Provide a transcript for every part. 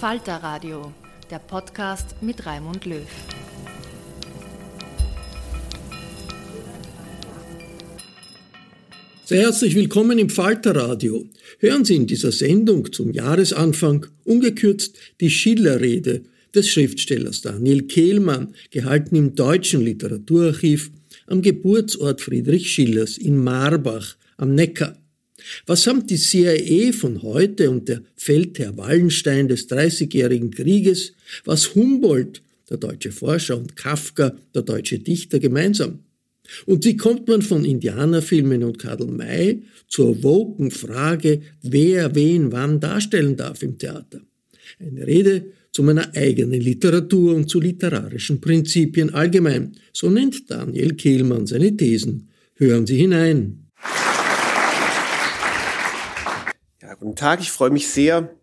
Falter Radio, der Podcast mit Raimund Löw. Sehr herzlich willkommen im Falter Radio. Hören Sie in dieser Sendung zum Jahresanfang ungekürzt die Schillerrede des Schriftstellers Daniel Kehlmann, gehalten im Deutschen Literaturarchiv am Geburtsort Friedrich Schillers in Marbach am Neckar. Was samt die CIA von heute und der Feldherr Wallenstein des Dreißigjährigen Krieges, was Humboldt, der deutsche Forscher, und Kafka, der deutsche Dichter, gemeinsam? Und wie kommt man von Indianerfilmen und Karl May zur woken Frage, wer wen wann darstellen darf im Theater? Eine Rede zu meiner eigenen Literatur und zu literarischen Prinzipien allgemein. So nennt Daniel Kehlmann seine Thesen. Hören Sie hinein. Guten Tag, ich freue mich sehr,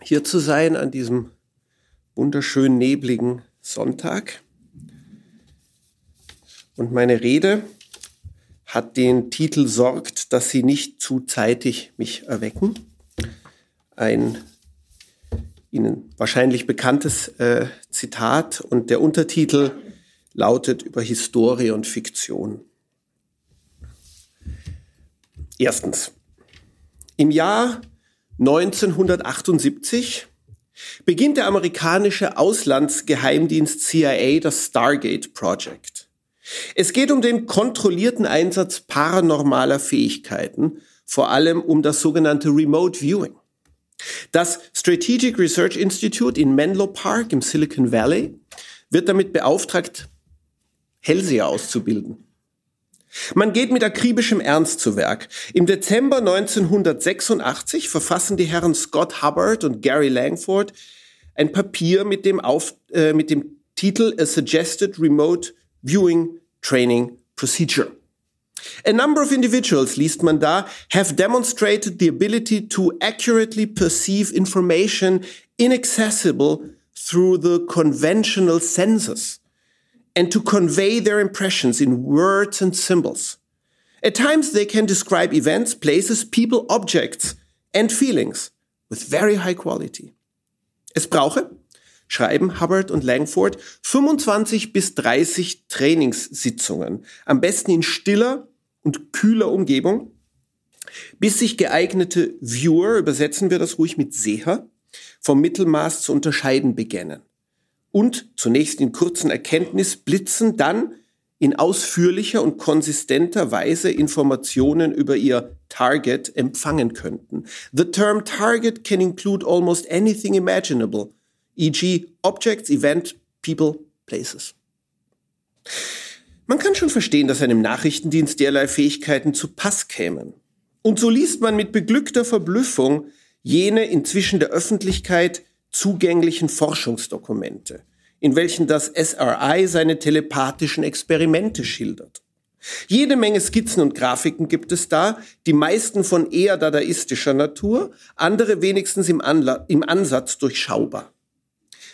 hier zu sein an diesem wunderschön nebligen Sonntag. Und meine Rede hat den Titel Sorgt, dass Sie nicht zu zeitig mich erwecken. Ein Ihnen wahrscheinlich bekanntes äh, Zitat und der Untertitel lautet über Historie und Fiktion. Erstens. Im Jahr 1978 beginnt der amerikanische Auslandsgeheimdienst CIA das Stargate Project. Es geht um den kontrollierten Einsatz paranormaler Fähigkeiten, vor allem um das sogenannte Remote Viewing. Das Strategic Research Institute in Menlo Park im Silicon Valley wird damit beauftragt, Hellseher auszubilden. Man geht mit akribischem Ernst zu Werk. Im Dezember 1986 verfassen die Herren Scott Hubbard und Gary Langford ein Papier mit dem, Auf, äh, mit dem Titel A Suggested Remote Viewing Training Procedure. A number of individuals, liest man da, have demonstrated the ability to accurately perceive information inaccessible through the conventional senses and to convey their impressions in words and symbols. At times they can describe events, places, people, objects and feelings with very high quality. Es brauche, schreiben Hubbard und Langford, 25 bis 30 Trainingssitzungen, am besten in stiller und kühler Umgebung, bis sich geeignete Viewer, übersetzen wir das ruhig mit Seher, vom Mittelmaß zu unterscheiden beginnen und zunächst in kurzen Erkenntnisblitzen, dann in ausführlicher und konsistenter Weise Informationen über ihr Target empfangen könnten. The term target can include almost anything imaginable, e.g. objects, event, people, places. Man kann schon verstehen, dass einem Nachrichtendienst derlei Fähigkeiten zu Pass kämen. Und so liest man mit beglückter Verblüffung jene inzwischen der Öffentlichkeit zugänglichen Forschungsdokumente, in welchen das SRI seine telepathischen Experimente schildert. Jede Menge Skizzen und Grafiken gibt es da, die meisten von eher dadaistischer Natur, andere wenigstens im, Anla im Ansatz durchschaubar.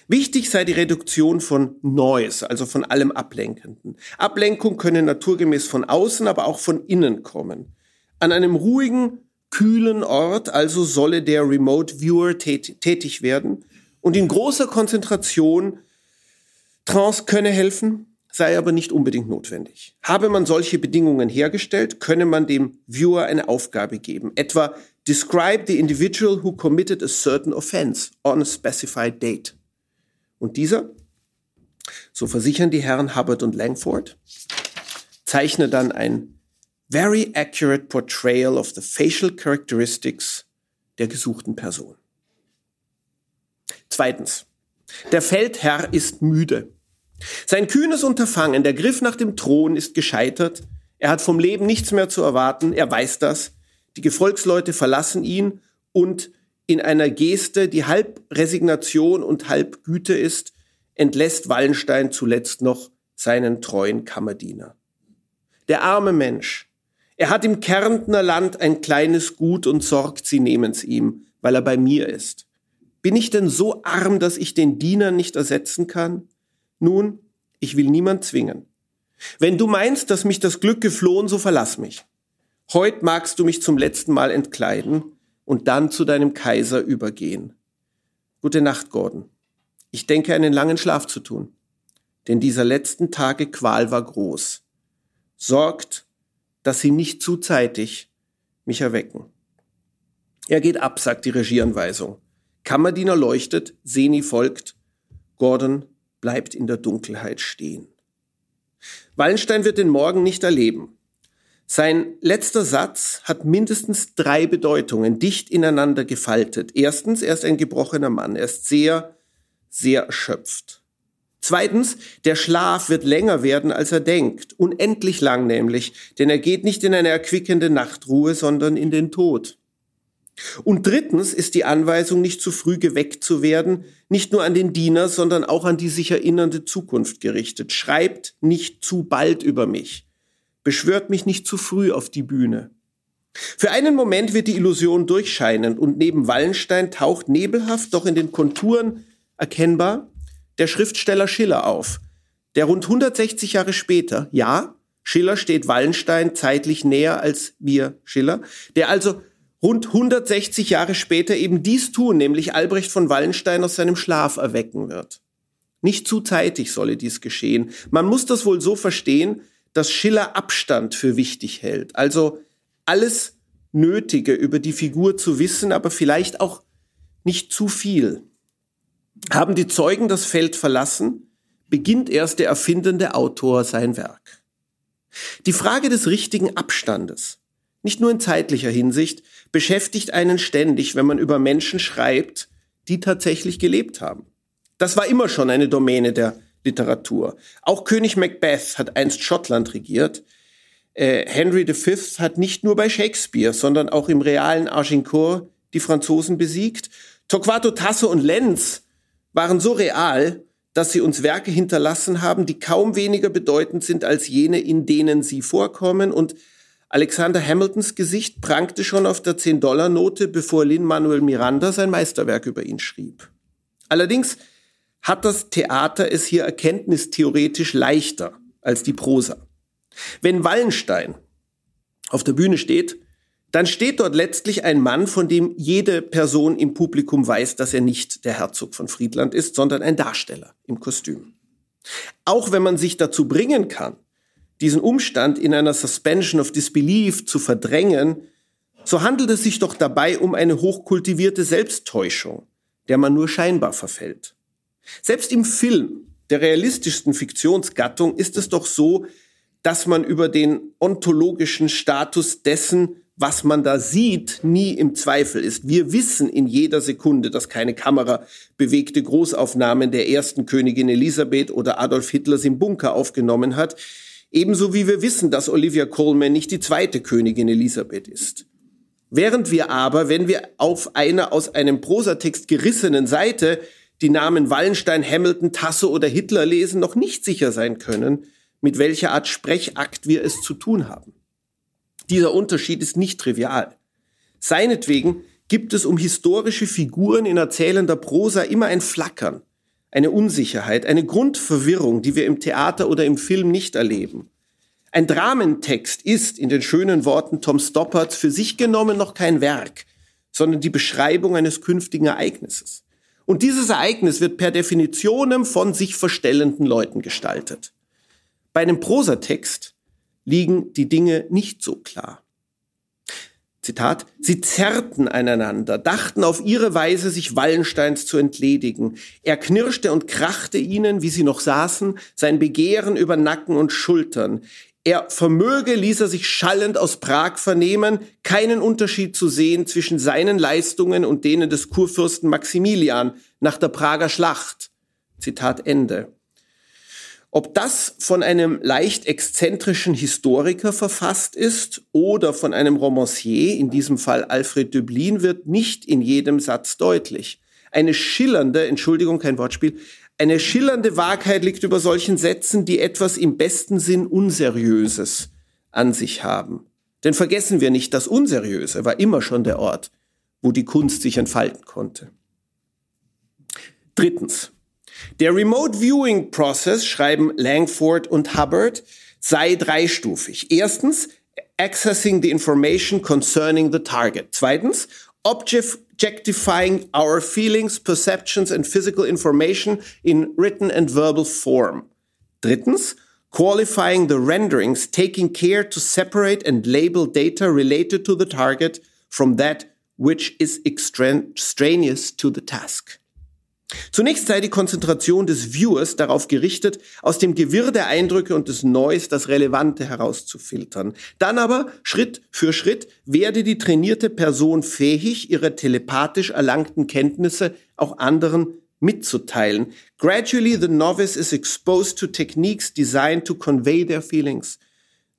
Wichtig sei die Reduktion von Noise, also von allem Ablenkenden. Ablenkung könne naturgemäß von außen, aber auch von innen kommen. An einem ruhigen, kühlen Ort also solle der Remote Viewer tätig werden und in großer Konzentration Trance könne helfen, sei aber nicht unbedingt notwendig. Habe man solche Bedingungen hergestellt, könne man dem Viewer eine Aufgabe geben, etwa Describe the individual who committed a certain offense on a specified date. Und dieser, so versichern die Herren Hubbard und Langford, zeichne dann ein very accurate portrayal of the facial characteristics der gesuchten Person. Zweitens. Der Feldherr ist müde. Sein kühnes Unterfangen, der Griff nach dem Thron ist gescheitert. Er hat vom Leben nichts mehr zu erwarten. Er weiß das. Die Gefolgsleute verlassen ihn und in einer Geste, die halb Resignation und halb Güte ist, entlässt Wallenstein zuletzt noch seinen treuen Kammerdiener. Der arme Mensch. Er hat im Kärntner Land ein kleines Gut und sorgt, sie nehmen's ihm, weil er bei mir ist. Bin ich denn so arm, dass ich den Diener nicht ersetzen kann? Nun, ich will niemand zwingen. Wenn du meinst, dass mich das Glück geflohen, so verlass mich. Heut magst du mich zum letzten Mal entkleiden, und dann zu deinem Kaiser übergehen. Gute Nacht, Gordon. Ich denke, einen langen Schlaf zu tun. Denn dieser letzten Tage Qual war groß. Sorgt, dass sie nicht zu zeitig mich erwecken. Er geht ab, sagt die Regieanweisung. Kammerdiener leuchtet, Seni folgt. Gordon bleibt in der Dunkelheit stehen. Wallenstein wird den Morgen nicht erleben. Sein letzter Satz hat mindestens drei Bedeutungen, dicht ineinander gefaltet. Erstens, er ist ein gebrochener Mann, er ist sehr, sehr erschöpft. Zweitens, der Schlaf wird länger werden, als er denkt, unendlich lang nämlich, denn er geht nicht in eine erquickende Nachtruhe, sondern in den Tod. Und drittens ist die Anweisung, nicht zu früh geweckt zu werden, nicht nur an den Diener, sondern auch an die sich erinnernde Zukunft gerichtet. Schreibt nicht zu bald über mich beschwört mich nicht zu früh auf die Bühne. Für einen Moment wird die Illusion durchscheinen und neben Wallenstein taucht nebelhaft, doch in den Konturen erkennbar der Schriftsteller Schiller auf, der rund 160 Jahre später, ja, Schiller steht Wallenstein zeitlich näher als wir Schiller, der also rund 160 Jahre später eben dies tun, nämlich Albrecht von Wallenstein aus seinem Schlaf erwecken wird. Nicht zu zeitig solle dies geschehen. Man muss das wohl so verstehen, dass Schiller Abstand für wichtig hält. Also alles Nötige über die Figur zu wissen, aber vielleicht auch nicht zu viel. Haben die Zeugen das Feld verlassen, beginnt erst der erfindende Autor sein Werk. Die Frage des richtigen Abstandes, nicht nur in zeitlicher Hinsicht, beschäftigt einen ständig, wenn man über Menschen schreibt, die tatsächlich gelebt haben. Das war immer schon eine Domäne der Literatur. Auch König Macbeth hat einst Schottland regiert. Äh, Henry V hat nicht nur bei Shakespeare, sondern auch im realen Agincourt die Franzosen besiegt. Torquato Tasso und Lenz waren so real, dass sie uns Werke hinterlassen haben, die kaum weniger bedeutend sind als jene, in denen sie vorkommen. Und Alexander Hamiltons Gesicht prangte schon auf der 10-Dollar-Note, bevor Lin-Manuel Miranda sein Meisterwerk über ihn schrieb. Allerdings hat das Theater es hier erkenntnistheoretisch leichter als die Prosa. Wenn Wallenstein auf der Bühne steht, dann steht dort letztlich ein Mann, von dem jede Person im Publikum weiß, dass er nicht der Herzog von Friedland ist, sondern ein Darsteller im Kostüm. Auch wenn man sich dazu bringen kann, diesen Umstand in einer Suspension of Disbelief zu verdrängen, so handelt es sich doch dabei um eine hochkultivierte Selbsttäuschung, der man nur scheinbar verfällt. Selbst im Film der realistischsten Fiktionsgattung ist es doch so, dass man über den ontologischen Status dessen, was man da sieht, nie im Zweifel ist. Wir wissen in jeder Sekunde, dass keine Kamera bewegte Großaufnahmen der ersten Königin Elisabeth oder Adolf Hitlers im Bunker aufgenommen hat. Ebenso wie wir wissen, dass Olivia Colman nicht die zweite Königin Elisabeth ist. Während wir aber, wenn wir auf einer aus einem Prosatext gerissenen Seite die Namen Wallenstein, Hamilton, Tasso oder Hitler lesen, noch nicht sicher sein können, mit welcher Art Sprechakt wir es zu tun haben. Dieser Unterschied ist nicht trivial. Seinetwegen gibt es um historische Figuren in erzählender Prosa immer ein Flackern, eine Unsicherheit, eine Grundverwirrung, die wir im Theater oder im Film nicht erleben. Ein Dramentext ist in den schönen Worten Tom Stoppards für sich genommen noch kein Werk, sondern die Beschreibung eines künftigen Ereignisses. Und dieses Ereignis wird per Definitionem von sich verstellenden Leuten gestaltet. Bei einem Prosatext liegen die Dinge nicht so klar. Zitat, sie zerrten aneinander, dachten auf ihre Weise, sich Wallensteins zu entledigen. Er knirschte und krachte ihnen, wie sie noch saßen, sein Begehren über Nacken und Schultern. Er vermöge, ließ er sich schallend aus Prag vernehmen, keinen Unterschied zu sehen zwischen seinen Leistungen und denen des Kurfürsten Maximilian nach der Prager Schlacht. Zitat Ende. Ob das von einem leicht exzentrischen Historiker verfasst ist oder von einem Romancier, in diesem Fall Alfred Döblin, wird nicht in jedem Satz deutlich. Eine schillernde, Entschuldigung, kein Wortspiel, eine schillernde Wahrheit liegt über solchen Sätzen, die etwas im besten Sinn Unseriöses an sich haben. Denn vergessen wir nicht, das Unseriöse war immer schon der Ort, wo die Kunst sich entfalten konnte. Drittens. Der Remote Viewing Process, schreiben Langford und Hubbard, sei dreistufig. Erstens, accessing the information concerning the target. Zweitens, objectifying our feelings, perceptions and physical information in written and verbal form. Drittens, qualifying the renderings, taking care to separate and label data related to the target from that which is extraneous to the task. Zunächst sei die Konzentration des Viewers darauf gerichtet, aus dem Gewirr der Eindrücke und des Noise das Relevante herauszufiltern. Dann aber, Schritt für Schritt, werde die trainierte Person fähig, ihre telepathisch erlangten Kenntnisse auch anderen mitzuteilen. Gradually the novice is exposed to techniques designed to convey their feelings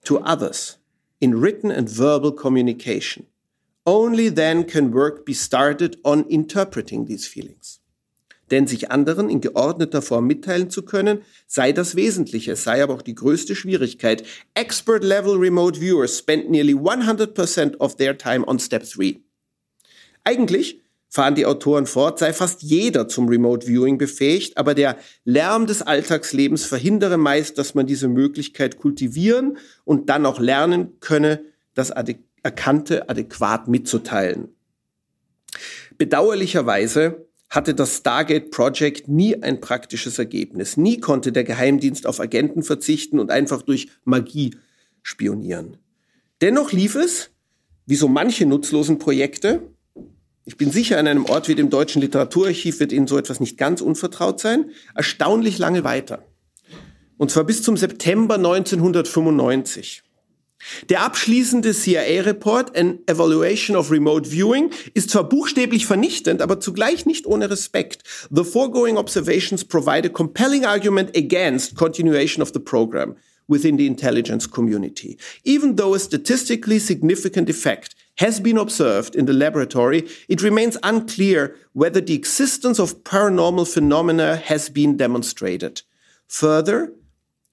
to others in written and verbal communication. Only then can work be started on interpreting these feelings denn sich anderen in geordneter Form mitteilen zu können, sei das Wesentliche, sei aber auch die größte Schwierigkeit. Expert-level remote viewers spend nearly 100% of their time on step 3. Eigentlich, fahren die Autoren fort, sei fast jeder zum Remote Viewing befähigt, aber der Lärm des Alltagslebens verhindere meist, dass man diese Möglichkeit kultivieren und dann auch lernen könne, das Erkannte adäquat mitzuteilen. Bedauerlicherweise hatte das Stargate Project nie ein praktisches Ergebnis. Nie konnte der Geheimdienst auf Agenten verzichten und einfach durch Magie spionieren. Dennoch lief es, wie so manche nutzlosen Projekte, ich bin sicher, an einem Ort wie dem Deutschen Literaturarchiv wird Ihnen so etwas nicht ganz unvertraut sein, erstaunlich lange weiter. Und zwar bis zum September 1995. Der abschließende CIA-Report, An Evaluation of Remote Viewing, ist zwar buchstäblich vernichtend, aber zugleich nicht ohne Respekt. The foregoing observations provide a compelling argument against continuation of the program within the intelligence community. Even though a statistically significant effect has been observed in the laboratory, it remains unclear whether the existence of paranormal phenomena has been demonstrated. Further,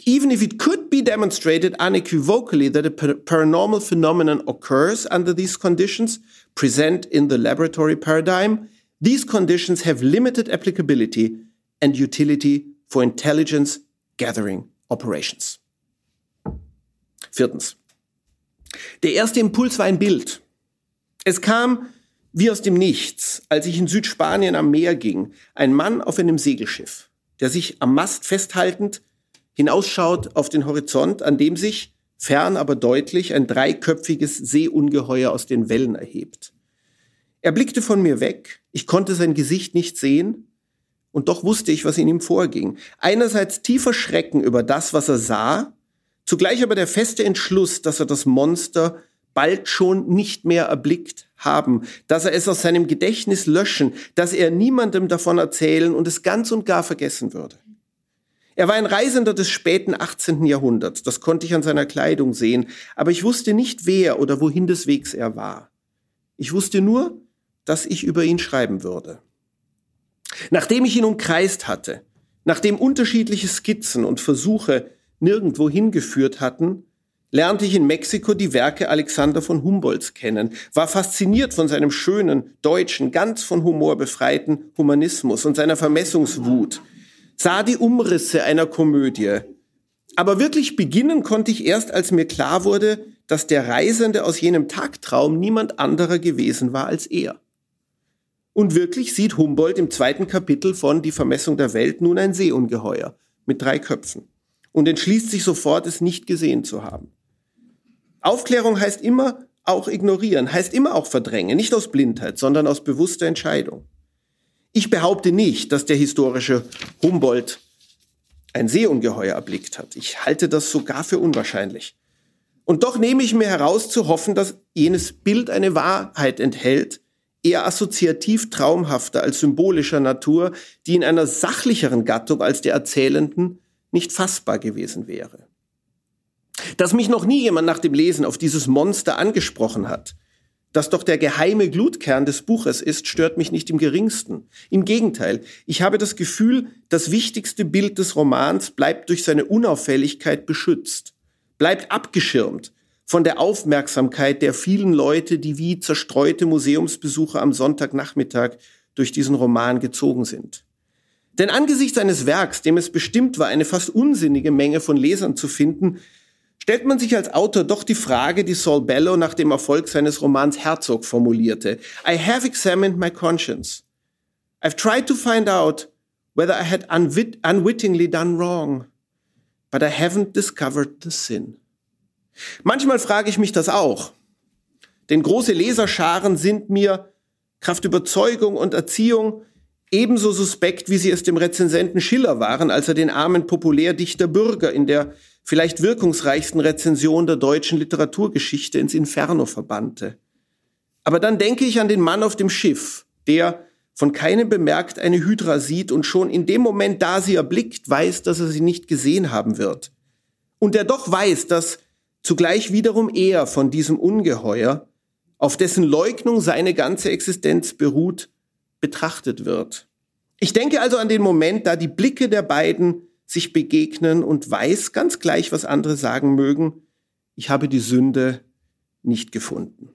even if it could be demonstrated unequivocally that a paranormal phenomenon occurs under these conditions present in the laboratory paradigm, these conditions have limited applicability and utility for intelligence gathering operations. Viertens. Der erste Impuls war ein Bild. Es kam wie aus dem Nichts, als ich in Südspanien am Meer ging, ein Mann auf einem Segelschiff, der sich am Mast festhaltend hinausschaut auf den Horizont, an dem sich, fern aber deutlich, ein dreiköpfiges Seeungeheuer aus den Wellen erhebt. Er blickte von mir weg, ich konnte sein Gesicht nicht sehen, und doch wusste ich, was in ihm vorging. Einerseits tiefer Schrecken über das, was er sah, Zugleich aber der feste Entschluss, dass er das Monster bald schon nicht mehr erblickt haben, dass er es aus seinem Gedächtnis löschen, dass er niemandem davon erzählen und es ganz und gar vergessen würde. Er war ein Reisender des späten 18. Jahrhunderts, das konnte ich an seiner Kleidung sehen, aber ich wusste nicht, wer oder wohin des Wegs er war. Ich wusste nur, dass ich über ihn schreiben würde. Nachdem ich ihn umkreist hatte, nachdem unterschiedliche Skizzen und Versuche nirgendwo hingeführt hatten, lernte ich in Mexiko die Werke Alexander von Humboldts kennen, war fasziniert von seinem schönen, deutschen, ganz von Humor befreiten Humanismus und seiner Vermessungswut, sah die Umrisse einer Komödie. Aber wirklich beginnen konnte ich erst, als mir klar wurde, dass der Reisende aus jenem Tagtraum niemand anderer gewesen war als er. Und wirklich sieht Humboldt im zweiten Kapitel von Die Vermessung der Welt nun ein Seeungeheuer mit drei Köpfen und entschließt sich sofort, es nicht gesehen zu haben. Aufklärung heißt immer auch ignorieren, heißt immer auch verdrängen, nicht aus Blindheit, sondern aus bewusster Entscheidung. Ich behaupte nicht, dass der historische Humboldt ein Seeungeheuer erblickt hat. Ich halte das sogar für unwahrscheinlich. Und doch nehme ich mir heraus zu hoffen, dass jenes Bild eine Wahrheit enthält, eher assoziativ traumhafter als symbolischer Natur, die in einer sachlicheren Gattung als der Erzählenden nicht fassbar gewesen wäre. Dass mich noch nie jemand nach dem Lesen auf dieses Monster angesprochen hat, das doch der geheime Glutkern des Buches ist, stört mich nicht im geringsten. Im Gegenteil, ich habe das Gefühl, das wichtigste Bild des Romans bleibt durch seine Unauffälligkeit beschützt, bleibt abgeschirmt von der Aufmerksamkeit der vielen Leute, die wie zerstreute Museumsbesucher am Sonntagnachmittag durch diesen Roman gezogen sind. Denn angesichts eines Werks, dem es bestimmt war, eine fast unsinnige Menge von Lesern zu finden, stellt man sich als Autor doch die Frage, die Saul Bellow nach dem Erfolg seines Romans Herzog formulierte. I have examined my conscience. I've tried to find out whether I had unwit unwittingly done wrong, but I haven't discovered the sin. Manchmal frage ich mich das auch. Denn große Leserscharen sind mir Kraft Überzeugung und Erziehung ebenso suspekt, wie sie es dem Rezensenten Schiller waren, als er den armen Populärdichter Bürger in der vielleicht wirkungsreichsten Rezension der deutschen Literaturgeschichte ins Inferno verbannte. Aber dann denke ich an den Mann auf dem Schiff, der von keinem bemerkt eine Hydra sieht und schon in dem Moment, da sie erblickt, weiß, dass er sie nicht gesehen haben wird. Und der doch weiß, dass zugleich wiederum er von diesem Ungeheuer, auf dessen Leugnung seine ganze Existenz beruht, betrachtet wird. Ich denke also an den Moment, da die Blicke der beiden sich begegnen und weiß ganz gleich, was andere sagen mögen, ich habe die Sünde nicht gefunden.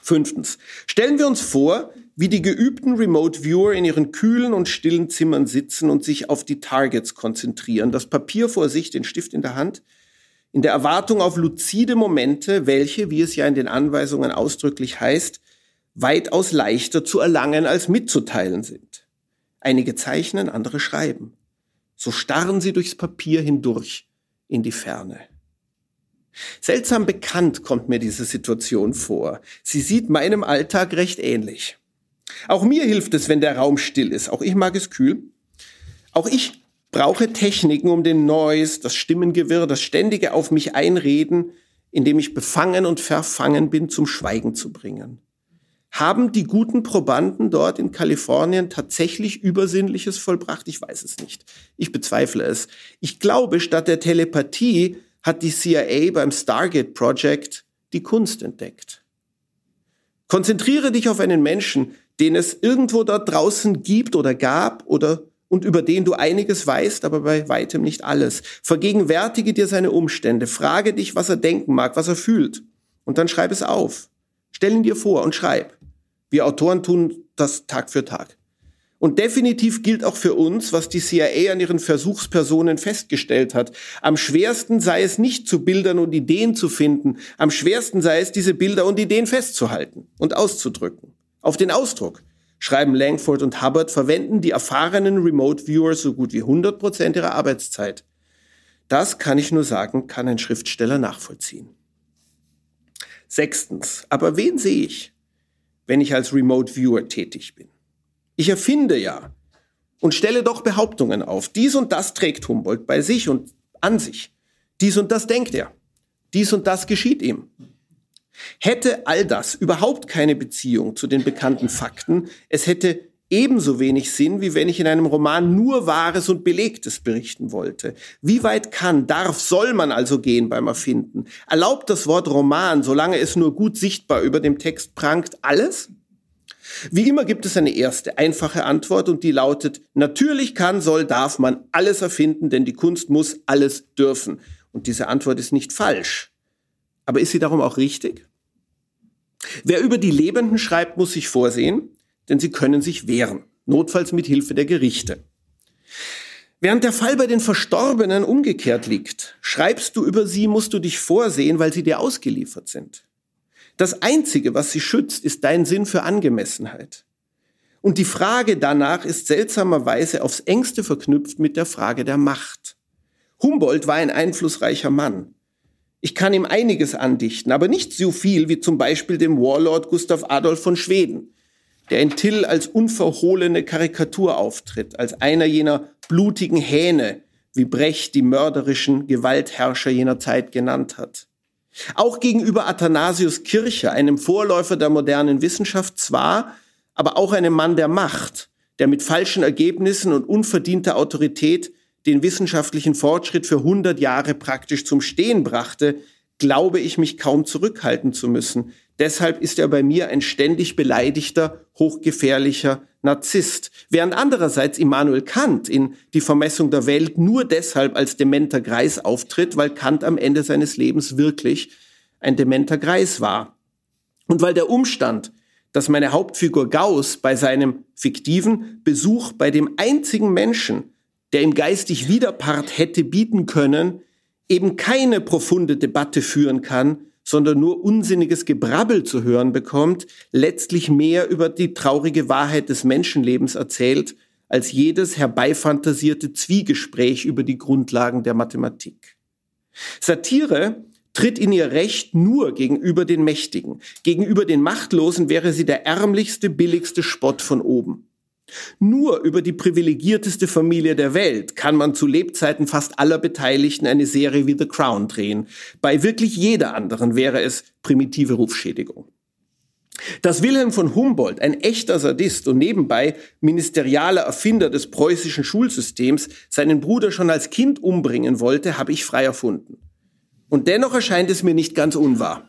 Fünftens. Stellen wir uns vor, wie die geübten Remote Viewer in ihren kühlen und stillen Zimmern sitzen und sich auf die Targets konzentrieren, das Papier vor sich, den Stift in der Hand, in der Erwartung auf luzide Momente, welche, wie es ja in den Anweisungen ausdrücklich heißt, weitaus leichter zu erlangen als mitzuteilen sind. Einige zeichnen, andere schreiben. So starren sie durchs Papier hindurch in die Ferne. Seltsam bekannt kommt mir diese Situation vor. Sie sieht meinem Alltag recht ähnlich. Auch mir hilft es, wenn der Raum still ist. Auch ich mag es kühl. Auch ich brauche Techniken, um den Noise, das Stimmengewirr, das ständige auf mich einreden, indem ich befangen und verfangen bin, zum Schweigen zu bringen. Haben die guten Probanden dort in Kalifornien tatsächlich Übersinnliches vollbracht? Ich weiß es nicht. Ich bezweifle es. Ich glaube, statt der Telepathie hat die CIA beim Stargate Project die Kunst entdeckt. Konzentriere dich auf einen Menschen, den es irgendwo dort draußen gibt oder gab oder und über den du einiges weißt, aber bei weitem nicht alles. Vergegenwärtige dir seine Umstände, frage dich, was er denken mag, was er fühlt und dann schreib es auf. Stell ihn dir vor und schreib. Wir Autoren tun das Tag für Tag. Und definitiv gilt auch für uns, was die CIA an ihren Versuchspersonen festgestellt hat. Am schwersten sei es nicht zu Bildern und Ideen zu finden. Am schwersten sei es, diese Bilder und Ideen festzuhalten und auszudrücken. Auf den Ausdruck, schreiben Langford und Hubbard, verwenden die erfahrenen Remote Viewer so gut wie 100 Prozent ihrer Arbeitszeit. Das kann ich nur sagen, kann ein Schriftsteller nachvollziehen. Sechstens, aber wen sehe ich? Wenn ich als Remote Viewer tätig bin. Ich erfinde ja und stelle doch Behauptungen auf. Dies und das trägt Humboldt bei sich und an sich. Dies und das denkt er. Dies und das geschieht ihm. Hätte all das überhaupt keine Beziehung zu den bekannten Fakten, es hätte ebenso wenig Sinn, wie wenn ich in einem Roman nur Wahres und Belegtes berichten wollte. Wie weit kann, darf, soll man also gehen beim Erfinden? Erlaubt das Wort Roman, solange es nur gut sichtbar über dem Text prangt, alles? Wie immer gibt es eine erste, einfache Antwort und die lautet, natürlich kann, soll, darf man alles erfinden, denn die Kunst muss alles dürfen. Und diese Antwort ist nicht falsch. Aber ist sie darum auch richtig? Wer über die Lebenden schreibt, muss sich vorsehen, denn sie können sich wehren, notfalls mit Hilfe der Gerichte. Während der Fall bei den Verstorbenen umgekehrt liegt, schreibst du über sie, musst du dich vorsehen, weil sie dir ausgeliefert sind. Das Einzige, was sie schützt, ist dein Sinn für Angemessenheit. Und die Frage danach ist seltsamerweise aufs engste verknüpft mit der Frage der Macht. Humboldt war ein einflussreicher Mann. Ich kann ihm einiges andichten, aber nicht so viel wie zum Beispiel dem Warlord Gustav Adolf von Schweden, der in Till als unverhohlene Karikatur auftritt, als einer jener blutigen Hähne, wie Brecht die mörderischen Gewaltherrscher jener Zeit genannt hat. Auch gegenüber Athanasius Kircher, einem Vorläufer der modernen Wissenschaft zwar, aber auch einem Mann der Macht, der mit falschen Ergebnissen und unverdienter Autorität den wissenschaftlichen Fortschritt für 100 Jahre praktisch zum Stehen brachte, glaube ich mich kaum zurückhalten zu müssen. Deshalb ist er bei mir ein ständig beleidigter, hochgefährlicher Narzisst. Während andererseits Immanuel Kant in Die Vermessung der Welt nur deshalb als dementer Greis auftritt, weil Kant am Ende seines Lebens wirklich ein dementer Greis war. Und weil der Umstand, dass meine Hauptfigur Gauss bei seinem fiktiven Besuch bei dem einzigen Menschen, der ihm geistig Widerpart hätte bieten können, eben keine profunde Debatte führen kann, sondern nur unsinniges Gebrabbel zu hören bekommt, letztlich mehr über die traurige Wahrheit des Menschenlebens erzählt, als jedes herbeifantasierte Zwiegespräch über die Grundlagen der Mathematik. Satire tritt in ihr Recht nur gegenüber den Mächtigen. Gegenüber den Machtlosen wäre sie der ärmlichste, billigste Spott von oben. Nur über die privilegierteste Familie der Welt kann man zu Lebzeiten fast aller Beteiligten eine Serie wie The Crown drehen. Bei wirklich jeder anderen wäre es primitive Rufschädigung. Dass Wilhelm von Humboldt, ein echter Sadist und nebenbei ministerialer Erfinder des preußischen Schulsystems, seinen Bruder schon als Kind umbringen wollte, habe ich frei erfunden. Und dennoch erscheint es mir nicht ganz unwahr.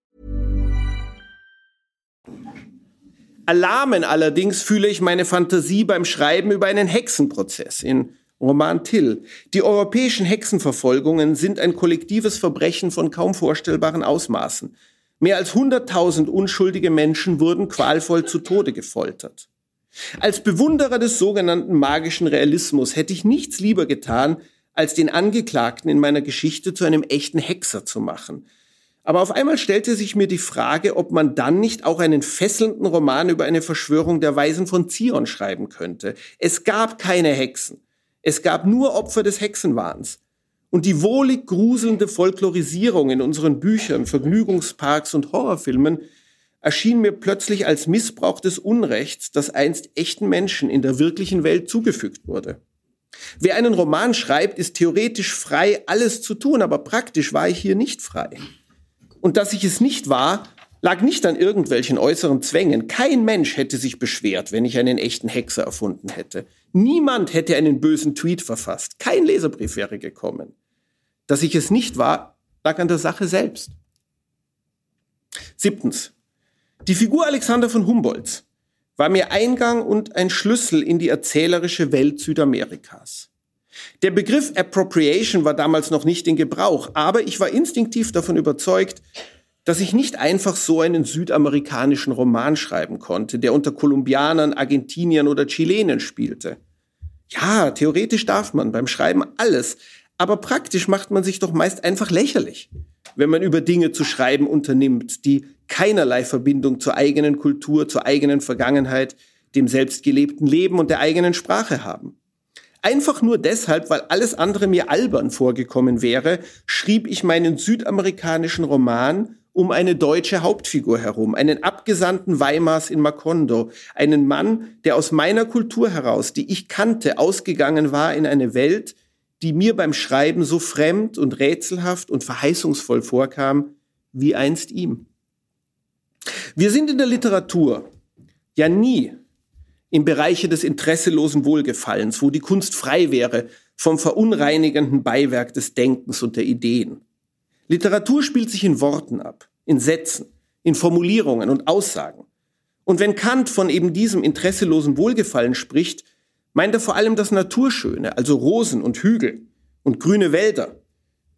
Alarmen allerdings fühle ich meine Fantasie beim Schreiben über einen Hexenprozess in Roman Till. Die europäischen Hexenverfolgungen sind ein kollektives Verbrechen von kaum vorstellbaren Ausmaßen. Mehr als 100.000 unschuldige Menschen wurden qualvoll zu Tode gefoltert. Als Bewunderer des sogenannten magischen Realismus hätte ich nichts lieber getan, als den Angeklagten in meiner Geschichte zu einem echten Hexer zu machen – aber auf einmal stellte sich mir die Frage, ob man dann nicht auch einen fesselnden Roman über eine Verschwörung der Weisen von Zion schreiben könnte. Es gab keine Hexen. Es gab nur Opfer des Hexenwahns. Und die wohlig gruselnde Folklorisierung in unseren Büchern, Vergnügungsparks und Horrorfilmen erschien mir plötzlich als Missbrauch des Unrechts, das einst echten Menschen in der wirklichen Welt zugefügt wurde. Wer einen Roman schreibt, ist theoretisch frei, alles zu tun, aber praktisch war ich hier nicht frei. Und dass ich es nicht war, lag nicht an irgendwelchen äußeren Zwängen. Kein Mensch hätte sich beschwert, wenn ich einen echten Hexer erfunden hätte. Niemand hätte einen bösen Tweet verfasst. Kein Leserbrief wäre gekommen. Dass ich es nicht war, lag an der Sache selbst. Siebtens. Die Figur Alexander von Humboldt war mir Eingang und ein Schlüssel in die erzählerische Welt Südamerikas. Der Begriff Appropriation war damals noch nicht in Gebrauch, aber ich war instinktiv davon überzeugt, dass ich nicht einfach so einen südamerikanischen Roman schreiben konnte, der unter Kolumbianern, Argentiniern oder Chilenen spielte. Ja, theoretisch darf man beim Schreiben alles, aber praktisch macht man sich doch meist einfach lächerlich, wenn man über Dinge zu schreiben unternimmt, die keinerlei Verbindung zur eigenen Kultur, zur eigenen Vergangenheit, dem selbst gelebten Leben und der eigenen Sprache haben. Einfach nur deshalb, weil alles andere mir albern vorgekommen wäre, schrieb ich meinen südamerikanischen Roman um eine deutsche Hauptfigur herum, einen Abgesandten Weimars in Macondo, einen Mann, der aus meiner Kultur heraus, die ich kannte, ausgegangen war in eine Welt, die mir beim Schreiben so fremd und rätselhaft und verheißungsvoll vorkam, wie einst ihm. Wir sind in der Literatur ja nie im Bereiche des interesselosen Wohlgefallens, wo die Kunst frei wäre vom verunreinigenden Beiwerk des Denkens und der Ideen. Literatur spielt sich in Worten ab, in Sätzen, in Formulierungen und Aussagen. Und wenn Kant von eben diesem interesselosen Wohlgefallen spricht, meint er vor allem das Naturschöne, also Rosen und Hügel und grüne Wälder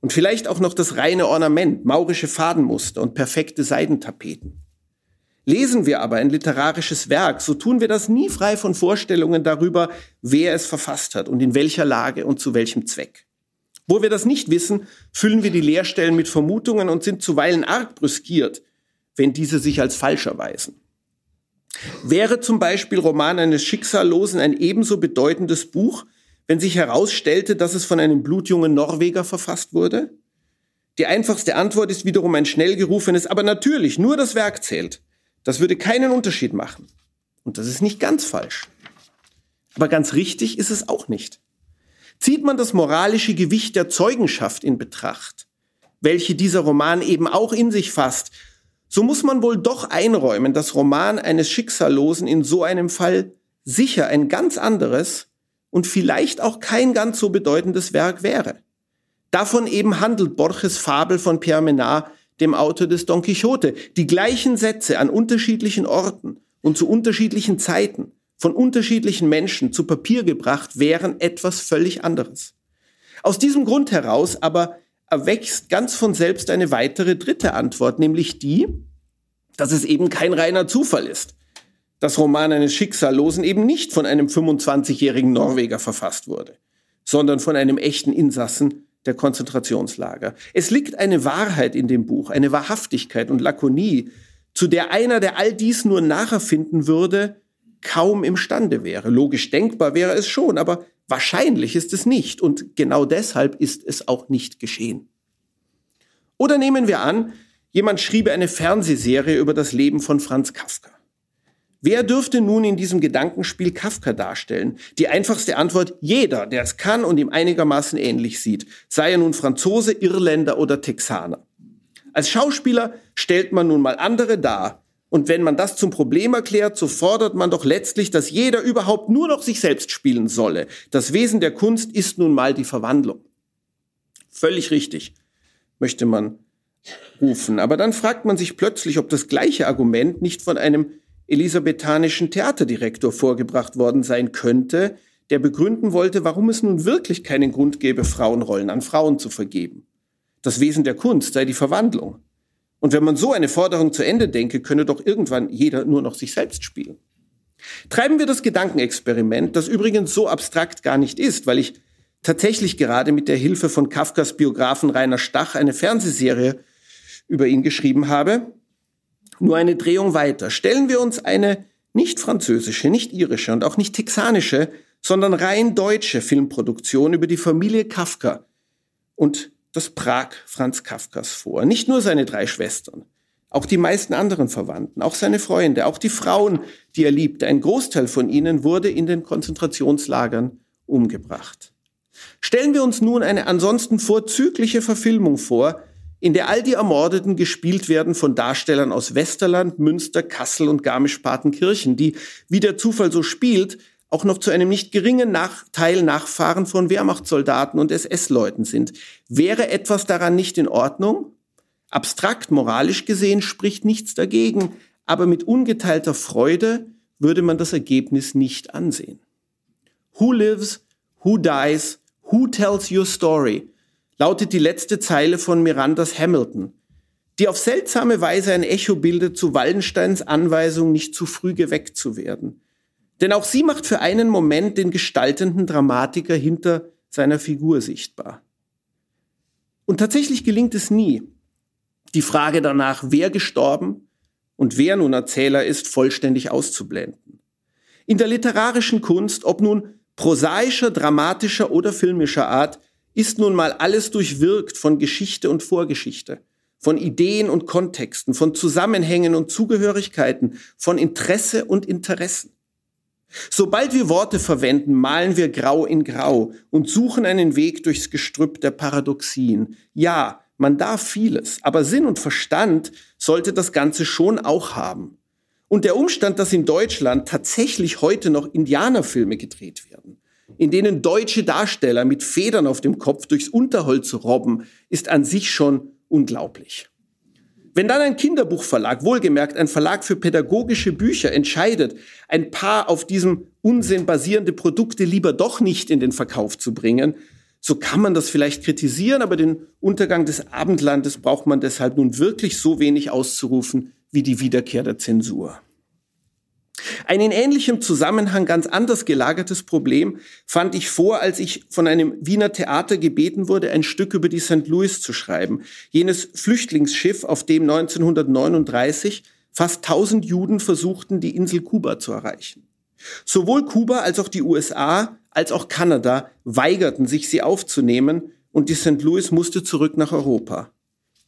und vielleicht auch noch das reine Ornament, maurische Fadenmuster und perfekte Seidentapeten. Lesen wir aber ein literarisches Werk, so tun wir das nie frei von Vorstellungen darüber, wer es verfasst hat und in welcher Lage und zu welchem Zweck. Wo wir das nicht wissen, füllen wir die Leerstellen mit Vermutungen und sind zuweilen arg brüskiert, wenn diese sich als falsch erweisen. Wäre zum Beispiel Roman eines Schicksallosen ein ebenso bedeutendes Buch, wenn sich herausstellte, dass es von einem blutjungen Norweger verfasst wurde? Die einfachste Antwort ist wiederum ein schnell gerufenes, aber natürlich, nur das Werk zählt. Das würde keinen Unterschied machen. Und das ist nicht ganz falsch. Aber ganz richtig ist es auch nicht. Zieht man das moralische Gewicht der Zeugenschaft in Betracht, welche dieser Roman eben auch in sich fasst, so muss man wohl doch einräumen, dass Roman eines Schicksallosen in so einem Fall sicher ein ganz anderes und vielleicht auch kein ganz so bedeutendes Werk wäre. Davon eben handelt Borges Fabel von Pierre Menard dem Autor des Don Quixote, die gleichen Sätze an unterschiedlichen Orten und zu unterschiedlichen Zeiten von unterschiedlichen Menschen zu Papier gebracht wären etwas völlig anderes. Aus diesem Grund heraus aber erwächst ganz von selbst eine weitere dritte Antwort, nämlich die, dass es eben kein reiner Zufall ist. Das Roman eines Schicksallosen eben nicht von einem 25-jährigen Norweger verfasst wurde, sondern von einem echten Insassen der Konzentrationslager. Es liegt eine Wahrheit in dem Buch, eine Wahrhaftigkeit und Lakonie, zu der einer, der all dies nur nacherfinden würde, kaum imstande wäre. Logisch denkbar wäre es schon, aber wahrscheinlich ist es nicht und genau deshalb ist es auch nicht geschehen. Oder nehmen wir an, jemand schriebe eine Fernsehserie über das Leben von Franz Kafka. Wer dürfte nun in diesem Gedankenspiel Kafka darstellen? Die einfachste Antwort, jeder, der es kann und ihm einigermaßen ähnlich sieht, sei er nun Franzose, Irländer oder Texaner. Als Schauspieler stellt man nun mal andere dar. Und wenn man das zum Problem erklärt, so fordert man doch letztlich, dass jeder überhaupt nur noch sich selbst spielen solle. Das Wesen der Kunst ist nun mal die Verwandlung. Völlig richtig, möchte man rufen. Aber dann fragt man sich plötzlich, ob das gleiche Argument nicht von einem elisabethanischen Theaterdirektor vorgebracht worden sein könnte, der begründen wollte, warum es nun wirklich keinen Grund gäbe, Frauenrollen an Frauen zu vergeben. Das Wesen der Kunst sei die Verwandlung. Und wenn man so eine Forderung zu Ende denke, könne doch irgendwann jeder nur noch sich selbst spielen. Treiben wir das Gedankenexperiment, das übrigens so abstrakt gar nicht ist, weil ich tatsächlich gerade mit der Hilfe von Kafkas Biografen Rainer Stach eine Fernsehserie über ihn geschrieben habe, nur eine Drehung weiter. Stellen wir uns eine nicht französische, nicht irische und auch nicht texanische, sondern rein deutsche Filmproduktion über die Familie Kafka und das Prag Franz Kafkas vor. Nicht nur seine drei Schwestern, auch die meisten anderen Verwandten, auch seine Freunde, auch die Frauen, die er liebte. Ein Großteil von ihnen wurde in den Konzentrationslagern umgebracht. Stellen wir uns nun eine ansonsten vorzügliche Verfilmung vor, in der all die Ermordeten gespielt werden von Darstellern aus Westerland, Münster, Kassel und Garmisch-Partenkirchen, die, wie der Zufall so spielt, auch noch zu einem nicht geringen Nachteil Nachfahren von Wehrmachtssoldaten und SS-Leuten sind. Wäre etwas daran nicht in Ordnung? Abstrakt moralisch gesehen spricht nichts dagegen, aber mit ungeteilter Freude würde man das Ergebnis nicht ansehen. Who lives, who dies, who tells your story? Lautet die letzte Zeile von Mirandas Hamilton, die auf seltsame Weise ein Echo bildet zu Wallensteins Anweisung, nicht zu früh geweckt zu werden. Denn auch sie macht für einen Moment den gestaltenden Dramatiker hinter seiner Figur sichtbar. Und tatsächlich gelingt es nie, die Frage danach, wer gestorben und wer nun Erzähler ist, vollständig auszublenden. In der literarischen Kunst, ob nun prosaischer, dramatischer oder filmischer Art, ist nun mal alles durchwirkt von Geschichte und Vorgeschichte, von Ideen und Kontexten, von Zusammenhängen und Zugehörigkeiten, von Interesse und Interessen. Sobald wir Worte verwenden, malen wir grau in grau und suchen einen Weg durchs Gestrüpp der Paradoxien. Ja, man darf vieles, aber Sinn und Verstand sollte das Ganze schon auch haben. Und der Umstand, dass in Deutschland tatsächlich heute noch Indianerfilme gedreht werden, in denen deutsche Darsteller mit Federn auf dem Kopf durchs Unterholz robben, ist an sich schon unglaublich. Wenn dann ein Kinderbuchverlag, wohlgemerkt ein Verlag für pädagogische Bücher, entscheidet, ein paar auf diesem Unsinn basierende Produkte lieber doch nicht in den Verkauf zu bringen, so kann man das vielleicht kritisieren, aber den Untergang des Abendlandes braucht man deshalb nun wirklich so wenig auszurufen wie die Wiederkehr der Zensur. Ein in ähnlichem Zusammenhang ganz anders gelagertes Problem fand ich vor, als ich von einem Wiener Theater gebeten wurde, ein Stück über die St. Louis zu schreiben. Jenes Flüchtlingsschiff, auf dem 1939 fast 1000 Juden versuchten, die Insel Kuba zu erreichen. Sowohl Kuba als auch die USA als auch Kanada weigerten sich, sie aufzunehmen und die St. Louis musste zurück nach Europa.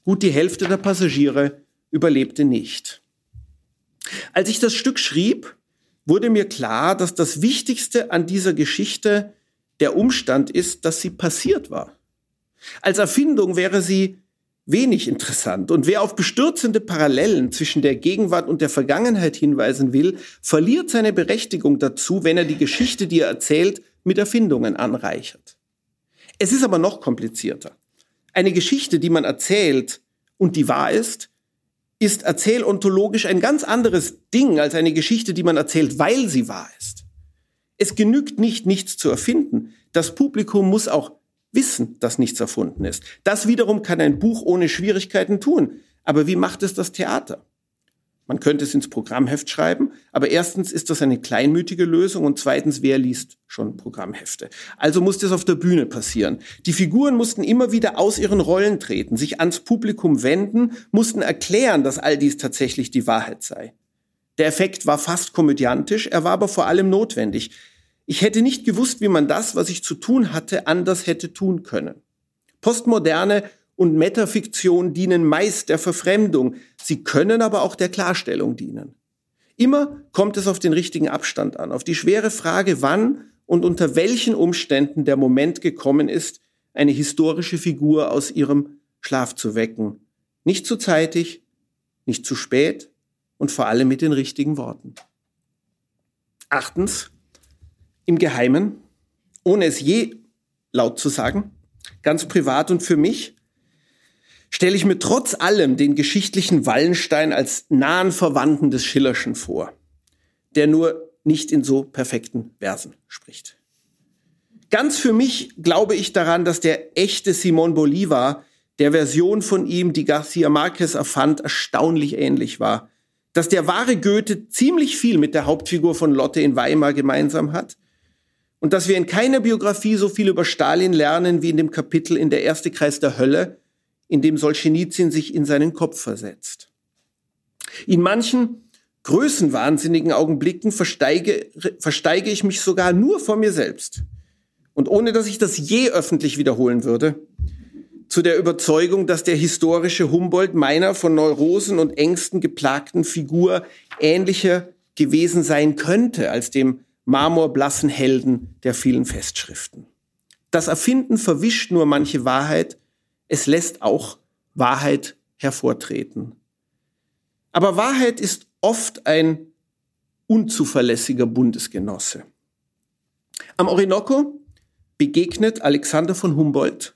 Gut die Hälfte der Passagiere überlebte nicht. Als ich das Stück schrieb, wurde mir klar, dass das Wichtigste an dieser Geschichte der Umstand ist, dass sie passiert war. Als Erfindung wäre sie wenig interessant. Und wer auf bestürzende Parallelen zwischen der Gegenwart und der Vergangenheit hinweisen will, verliert seine Berechtigung dazu, wenn er die Geschichte, die er erzählt, mit Erfindungen anreichert. Es ist aber noch komplizierter. Eine Geschichte, die man erzählt und die wahr ist, ist erzählontologisch ein ganz anderes Ding als eine Geschichte, die man erzählt, weil sie wahr ist. Es genügt nicht, nichts zu erfinden. Das Publikum muss auch wissen, dass nichts erfunden ist. Das wiederum kann ein Buch ohne Schwierigkeiten tun. Aber wie macht es das Theater? Man könnte es ins Programmheft schreiben, aber erstens ist das eine kleinmütige Lösung und zweitens, wer liest schon Programmhefte? Also muss das auf der Bühne passieren. Die Figuren mussten immer wieder aus ihren Rollen treten, sich ans Publikum wenden, mussten erklären, dass all dies tatsächlich die Wahrheit sei. Der Effekt war fast komödiantisch, er war aber vor allem notwendig. Ich hätte nicht gewusst, wie man das, was ich zu tun hatte, anders hätte tun können. Postmoderne und Metafiktion dienen meist der Verfremdung, sie können aber auch der Klarstellung dienen. Immer kommt es auf den richtigen Abstand an, auf die schwere Frage, wann und unter welchen Umständen der Moment gekommen ist, eine historische Figur aus ihrem Schlaf zu wecken. Nicht zu zeitig, nicht zu spät und vor allem mit den richtigen Worten. Achtens, im Geheimen, ohne es je laut zu sagen, ganz privat und für mich, stelle ich mir trotz allem den geschichtlichen Wallenstein als nahen Verwandten des Schillerschen vor, der nur nicht in so perfekten Versen spricht. Ganz für mich glaube ich daran, dass der echte Simon Bolivar der Version von ihm, die Garcia Marquez erfand, erstaunlich ähnlich war. Dass der wahre Goethe ziemlich viel mit der Hauptfigur von Lotte in Weimar gemeinsam hat und dass wir in keiner Biografie so viel über Stalin lernen wie in dem Kapitel in der erste Kreis der Hölle, in dem Solzhenitsyn sich in seinen Kopf versetzt. In manchen größenwahnsinnigen Augenblicken versteige, versteige ich mich sogar nur vor mir selbst. Und ohne dass ich das je öffentlich wiederholen würde, zu der Überzeugung, dass der historische Humboldt meiner von Neurosen und Ängsten geplagten Figur ähnlicher gewesen sein könnte als dem marmorblassen Helden der vielen Festschriften. Das Erfinden verwischt nur manche Wahrheit, es lässt auch Wahrheit hervortreten. Aber Wahrheit ist oft ein unzuverlässiger Bundesgenosse. Am Orinoco begegnet Alexander von Humboldt,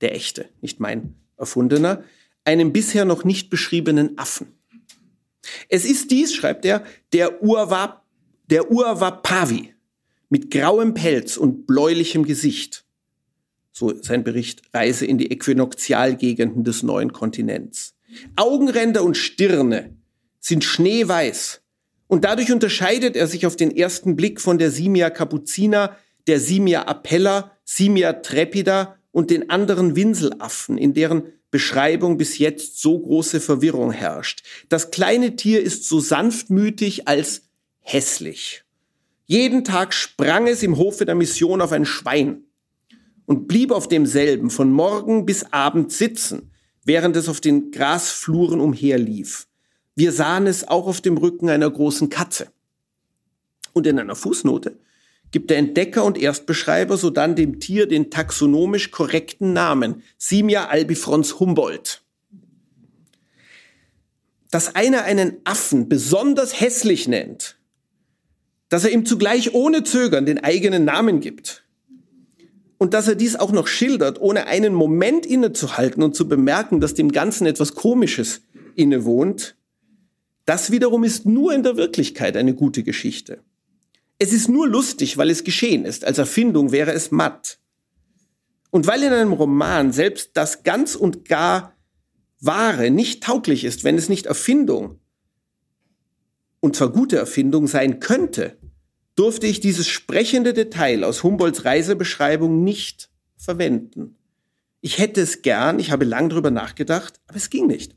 der echte, nicht mein erfundener, einem bisher noch nicht beschriebenen Affen. Es ist dies, schreibt er, der Urwab, der Urwapavi mit grauem Pelz und bläulichem Gesicht, so sein Bericht, Reise in die Äquinoktialgegenden des neuen Kontinents. Augenränder und Stirne sind schneeweiß Und dadurch unterscheidet er sich auf den ersten Blick von der Simia Cappuccina, der Simia Appella, Simia Trepida und den anderen Winselaffen, in deren Beschreibung bis jetzt so große Verwirrung herrscht. Das kleine Tier ist so sanftmütig als hässlich. Jeden Tag sprang es im Hofe der Mission auf ein Schwein und blieb auf demselben von Morgen bis Abend sitzen, während es auf den Grasfluren umherlief. Wir sahen es auch auf dem Rücken einer großen Katze. Und in einer Fußnote gibt der Entdecker und Erstbeschreiber sodann dem Tier den taxonomisch korrekten Namen Simia albifrons Humboldt. Dass einer einen Affen besonders hässlich nennt, dass er ihm zugleich ohne Zögern den eigenen Namen gibt und dass er dies auch noch schildert, ohne einen Moment innezuhalten und zu bemerken, dass dem Ganzen etwas Komisches innewohnt, das wiederum ist nur in der Wirklichkeit eine gute Geschichte. Es ist nur lustig, weil es geschehen ist. Als Erfindung wäre es matt. Und weil in einem Roman selbst das ganz und gar Wahre nicht tauglich ist, wenn es nicht Erfindung und zwar gute Erfindung sein könnte, durfte ich dieses sprechende Detail aus Humboldts Reisebeschreibung nicht verwenden. Ich hätte es gern, ich habe lang darüber nachgedacht, aber es ging nicht.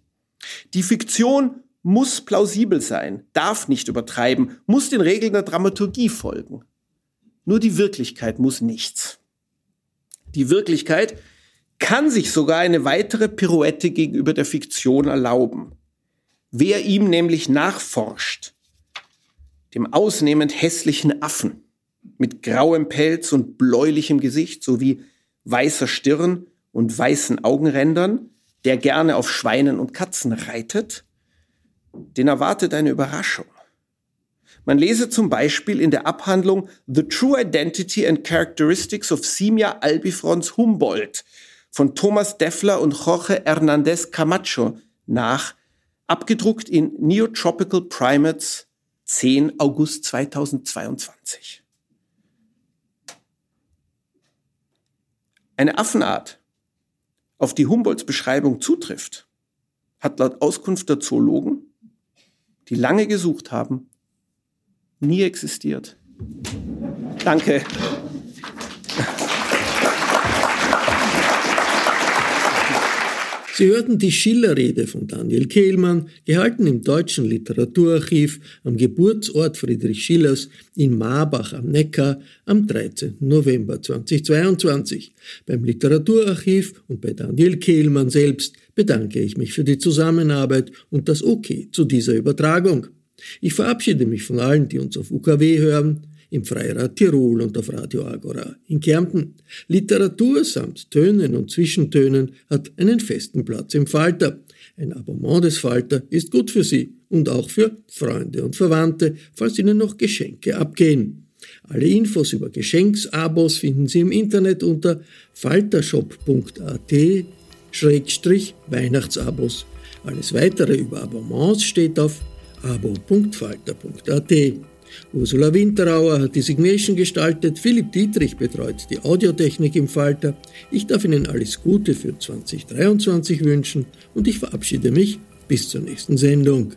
Die Fiktion muss plausibel sein, darf nicht übertreiben, muss den Regeln der Dramaturgie folgen. Nur die Wirklichkeit muss nichts. Die Wirklichkeit kann sich sogar eine weitere Pirouette gegenüber der Fiktion erlauben. Wer ihm nämlich nachforscht, dem ausnehmend hässlichen Affen mit grauem Pelz und bläulichem Gesicht sowie weißer Stirn und weißen Augenrändern, der gerne auf Schweinen und Katzen reitet, den erwartet eine Überraschung. Man lese zum Beispiel in der Abhandlung The True Identity and Characteristics of Simia albifrons Humboldt von Thomas Deffler und Jorge Hernandez Camacho nach, abgedruckt in Neotropical Primates 10 August 2022. Eine Affenart, auf die Humboldts Beschreibung zutrifft, hat laut Auskunft der Zoologen die lange gesucht haben, nie existiert. Danke. Sie hörten die Schillerrede von Daniel Kehlmann, gehalten im Deutschen Literaturarchiv am Geburtsort Friedrich Schillers in Marbach am Neckar am 13. November 2022. Beim Literaturarchiv und bei Daniel Kehlmann selbst bedanke ich mich für die Zusammenarbeit und das OK zu dieser Übertragung. Ich verabschiede mich von allen, die uns auf UKW hören im Freirad Tirol und auf Radio Agora in Kärnten. Literatur samt Tönen und Zwischentönen hat einen festen Platz im Falter. Ein Abonnement des Falter ist gut für Sie und auch für Freunde und Verwandte, falls Ihnen noch Geschenke abgehen. Alle Infos über Geschenksabos finden Sie im Internet unter faltershop.at Schrägstrich Weihnachtsabos. Alles weitere über Abonnements steht auf abo.falter.at. Ursula Winterauer hat die Signation gestaltet, Philipp Dietrich betreut die Audiotechnik im Falter. Ich darf Ihnen alles Gute für 2023 wünschen und ich verabschiede mich bis zur nächsten Sendung.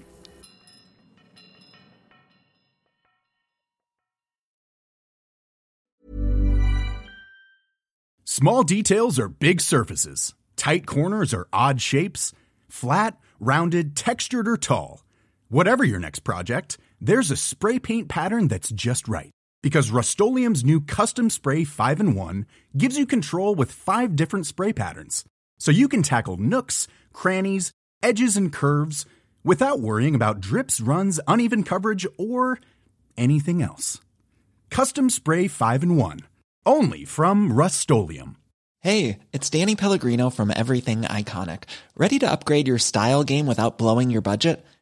Small details are big surfaces. Tight corners are odd shapes. Flat, rounded, textured or tall. Whatever your next project, there's a spray paint pattern that's just right. Because Rust new Custom Spray 5 in 1 gives you control with five different spray patterns. So you can tackle nooks, crannies, edges, and curves without worrying about drips, runs, uneven coverage, or anything else. Custom Spray 5 in 1. Only from Rust Hey, it's Danny Pellegrino from Everything Iconic. Ready to upgrade your style game without blowing your budget?